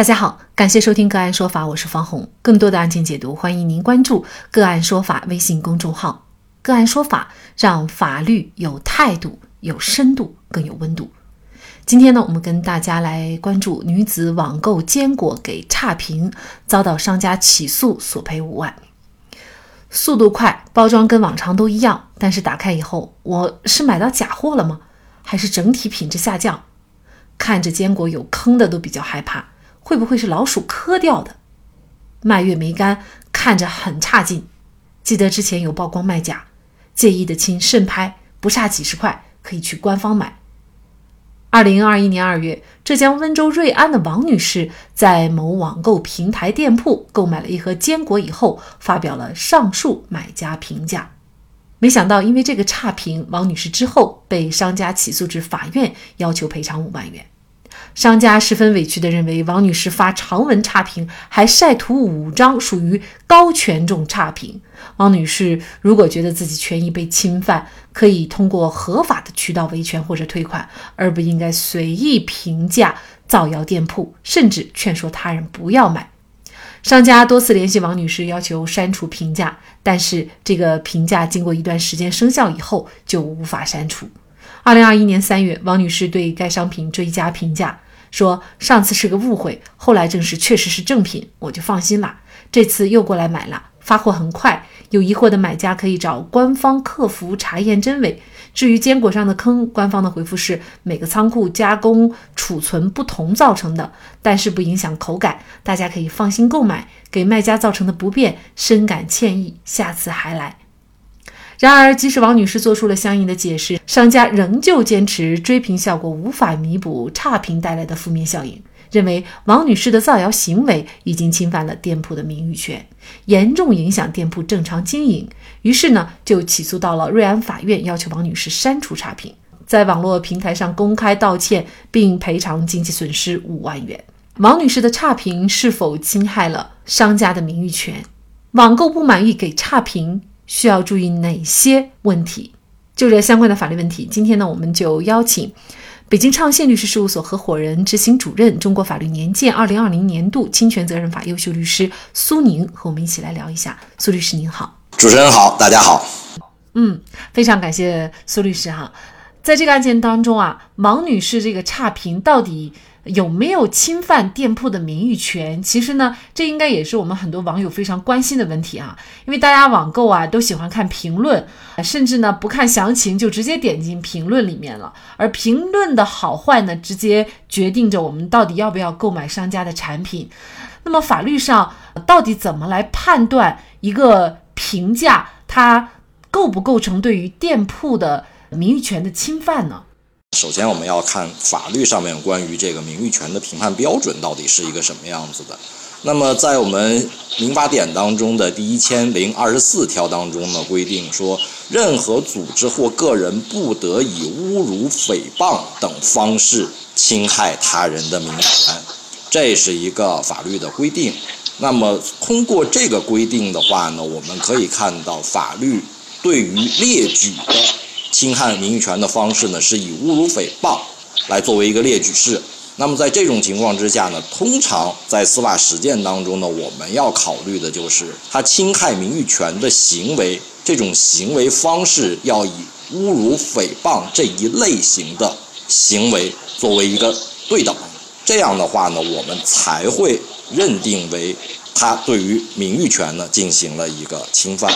大家好，感谢收听个案说法，我是方红。更多的案件解读，欢迎您关注个案说法微信公众号。个案说法让法律有态度、有深度、更有温度。今天呢，我们跟大家来关注女子网购坚果给差评，遭到商家起诉，索赔五万。速度快，包装跟往常都一样，但是打开以后，我是买到假货了吗？还是整体品质下降？看着坚果有坑的都比较害怕。会不会是老鼠磕掉的？蔓越莓干看着很差劲，记得之前有曝光卖假，介意的亲慎拍，不差几十块，可以去官方买。二零二一年二月，浙江温州瑞安的王女士在某网购平台店铺购买了一盒坚果以后，发表了上述买家评价。没想到因为这个差评，王女士之后被商家起诉至法院，要求赔偿五万元。商家十分委屈地认为，王女士发长文差评，还晒图五张，属于高权重差评。王女士如果觉得自己权益被侵犯，可以通过合法的渠道维权或者退款，而不应该随意评价、造谣店铺，甚至劝说他人不要买。商家多次联系王女士，要求删除评价，但是这个评价经过一段时间生效以后，就无法删除。二零二一年三月，王女士对该商品追加评价，说上次是个误会，后来证实确实是正品，我就放心了。这次又过来买了，发货很快，有疑惑的买家可以找官方客服查验真伪。至于坚果上的坑，官方的回复是每个仓库加工储存不同造成的，但是不影响口感，大家可以放心购买。给卖家造成的不便，深感歉意，下次还来。然而，即使王女士做出了相应的解释，商家仍旧坚持追评效果无法弥补差评带来的负面效应，认为王女士的造谣行为已经侵犯了店铺的名誉权，严重影响店铺正常经营。于是呢，就起诉到了瑞安法院，要求王女士删除差评，在网络平台上公开道歉，并赔偿经济损失五万元。王女士的差评是否侵害了商家的名誉权？网购不满意给差评？需要注意哪些问题？就这相关的法律问题，今天呢，我们就邀请北京畅信律师事务所合伙人、执行主任、中国法律年鉴二零二零年度侵权责任法优秀律师苏宁和我们一起来聊一下。苏律师您好，主持人好，大家好。嗯，非常感谢苏律师哈。在这个案件当中啊，王女士这个差评到底？有没有侵犯店铺的名誉权？其实呢，这应该也是我们很多网友非常关心的问题啊。因为大家网购啊，都喜欢看评论，甚至呢不看详情就直接点进评论里面了。而评论的好坏呢，直接决定着我们到底要不要购买商家的产品。那么法律上到底怎么来判断一个评价它构不构成对于店铺的名誉权的侵犯呢？首先，我们要看法律上面关于这个名誉权的评判标准到底是一个什么样子的。那么，在我们民法典当中的第一千零二十四条当中呢，规定说，任何组织或个人不得以侮辱、诽谤等方式侵害他人的名誉权，这是一个法律的规定。那么，通过这个规定的话呢，我们可以看到法律对于列举的。侵害名誉权的方式呢，是以侮辱、诽谤来作为一个列举式。那么在这种情况之下呢，通常在司法实践当中呢，我们要考虑的就是他侵害名誉权的行为，这种行为方式要以侮辱、诽谤这一类型的行为作为一个对等。这样的话呢，我们才会认定为他对于名誉权呢进行了一个侵犯。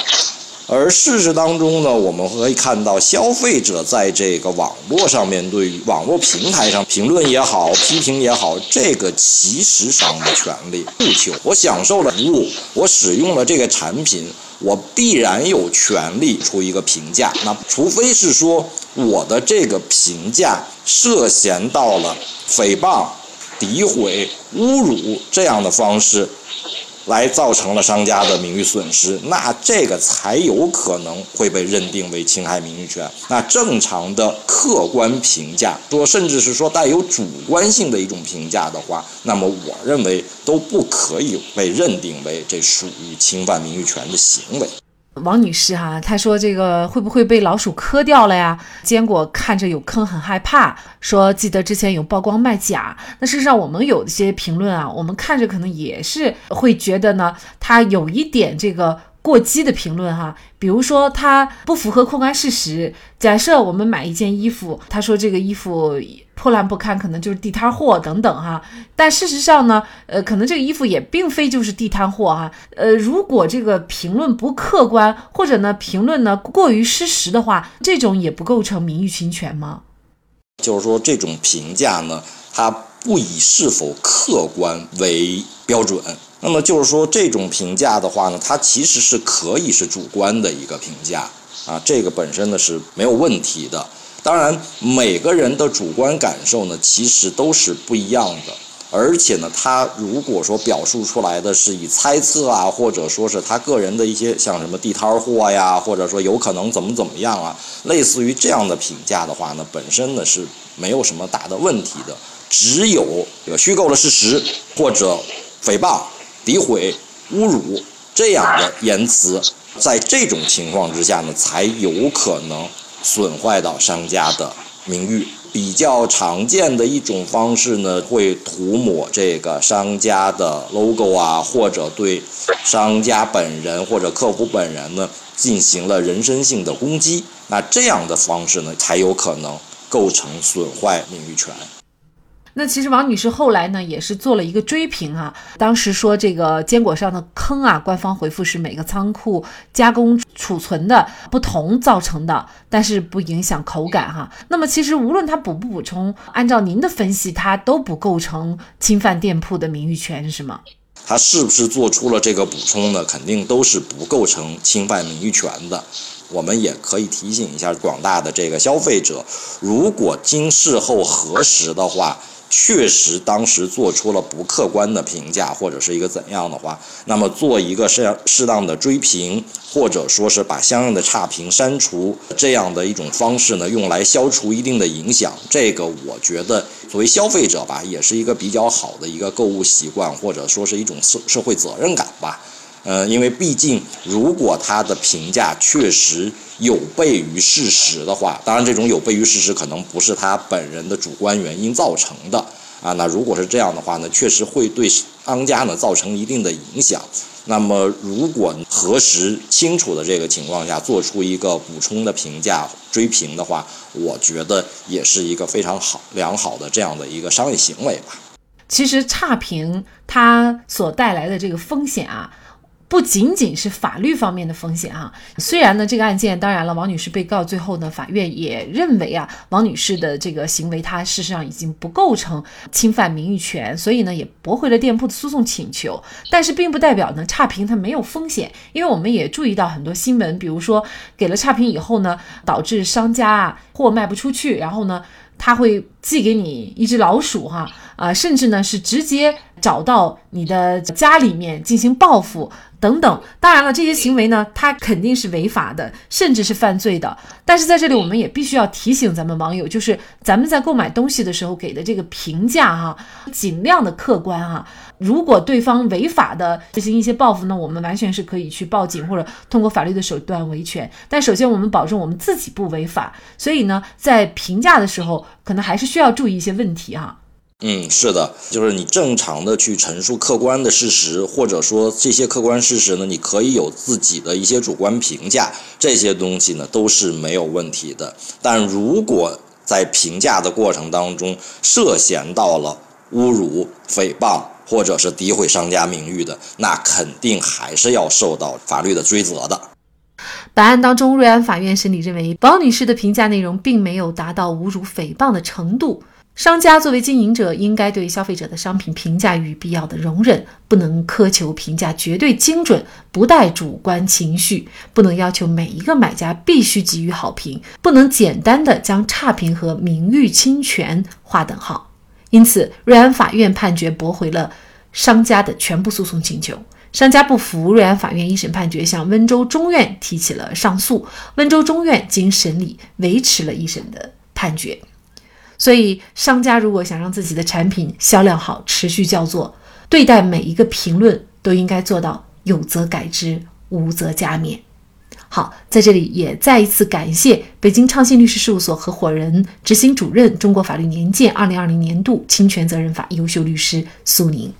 而事实当中呢，我们可以看到，消费者在这个网络上面对于网络平台上评论也好、批评也好，这个其实上的权利诉求。我享受了服务，我使用了这个产品，我必然有权利出一个评价。那除非是说我的这个评价涉嫌到了诽谤、诋毁、侮辱这样的方式。来造成了商家的名誉损失，那这个才有可能会被认定为侵害名誉权。那正常的客观评价，说甚至是说带有主观性的一种评价的话，那么我认为都不可以被认定为这属于侵犯名誉权的行为。王女士哈，她说这个会不会被老鼠磕掉了呀？坚果看着有坑很害怕，说记得之前有曝光卖假。那事实上我们有一些评论啊，我们看着可能也是会觉得呢，它有一点这个。过激的评论哈，比如说它不符合客观事实。假设我们买一件衣服，他说这个衣服破烂不堪，可能就是地摊货等等哈。但事实上呢，呃，可能这个衣服也并非就是地摊货哈。呃，如果这个评论不客观，或者呢评论呢过于失实的话，这种也不构成名誉侵权吗？就是说这种评价呢，它不以是否客观为标准。那么就是说，这种评价的话呢，它其实是可以是主观的一个评价啊，这个本身呢是没有问题的。当然，每个人的主观感受呢，其实都是不一样的。而且呢，他如果说表述出来的是以猜测啊，或者说是他个人的一些像什么地摊货呀，或者说有可能怎么怎么样啊，类似于这样的评价的话呢，本身呢是没有什么大的问题的。只有虚构的事实或者诽谤。诋毁、侮辱这样的言辞，在这种情况之下呢，才有可能损坏到商家的名誉。比较常见的一种方式呢，会涂抹这个商家的 logo 啊，或者对商家本人或者客户本人呢进行了人身性的攻击。那这样的方式呢，才有可能构成损坏名誉权。那其实王女士后来呢也是做了一个追评啊，当时说这个坚果上的坑啊，官方回复是每个仓库加工储存的不同造成的，但是不影响口感哈。那么其实无论它补不补充，按照您的分析，它都不构成侵犯店铺的名誉权是吗？它是不是做出了这个补充呢？肯定都是不构成侵犯名誉权的。我们也可以提醒一下广大的这个消费者，如果经事后核实的话。确实，当时做出了不客观的评价，或者是一个怎样的话，那么做一个适适当的追评，或者说是把相应的差评删除，这样的一种方式呢，用来消除一定的影响。这个我觉得，作为消费者吧，也是一个比较好的一个购物习惯，或者说是一种社社会责任感吧。呃，因为毕竟，如果他的评价确实有悖于事实的话，当然这种有悖于事实可能不是他本人的主观原因造成的啊。那如果是这样的话呢，确实会对商家呢造成一定的影响。那么，如果核实清楚的这个情况下做出一个补充的评价追评的话，我觉得也是一个非常好良好的这样的一个商业行为吧。其实差评它所带来的这个风险啊。不仅仅是法律方面的风险哈，虽然呢，这个案件当然了，王女士被告最后呢，法院也认为啊，王女士的这个行为，她事实上已经不构成侵犯名誉权，所以呢，也驳回了店铺的诉讼请求。但是并不代表呢，差评它没有风险，因为我们也注意到很多新闻，比如说给了差评以后呢，导致商家啊货卖不出去，然后呢。他会寄给你一只老鼠，哈啊，甚至呢是直接找到你的家里面进行报复等等。当然了，这些行为呢，它肯定是违法的，甚至是犯罪的。但是在这里，我们也必须要提醒咱们网友，就是咱们在购买东西的时候给的这个评价，哈，尽量的客观，哈。如果对方违法的进行一些报复，那我们完全是可以去报警或者通过法律的手段维权。但首先我们保证我们自己不违法，所以呢，在评价的时候可能还是需要注意一些问题哈。嗯，是的，就是你正常的去陈述客观的事实，或者说这些客观事实呢，你可以有自己的一些主观评价，这些东西呢都是没有问题的。但如果在评价的过程当中涉嫌到了侮辱、诽谤。或者是诋毁商家名誉的，那肯定还是要受到法律的追责的。本案当中，瑞安法院审理认为，王女士的评价内容并没有达到侮辱、诽谤的程度。商家作为经营者，应该对消费者的商品评价予必要的容忍，不能苛求评价绝对精准，不带主观情绪，不能要求每一个买家必须给予好评，不能简单的将差评和名誉侵权划等号。因此，瑞安法院判决驳回了商家的全部诉讼请求。商家不服瑞安法院一审判决，向温州中院提起了上诉。温州中院经审理，维持了一审的判决。所以，商家如果想让自己的产品销量好、持续叫做，对待每一个评论都应该做到有则改之，无则加勉。好，在这里也再一次感谢北京畅信律师事务所合伙人、执行主任、中国法律年鉴二零二零年度侵权责任法优秀律师苏宁。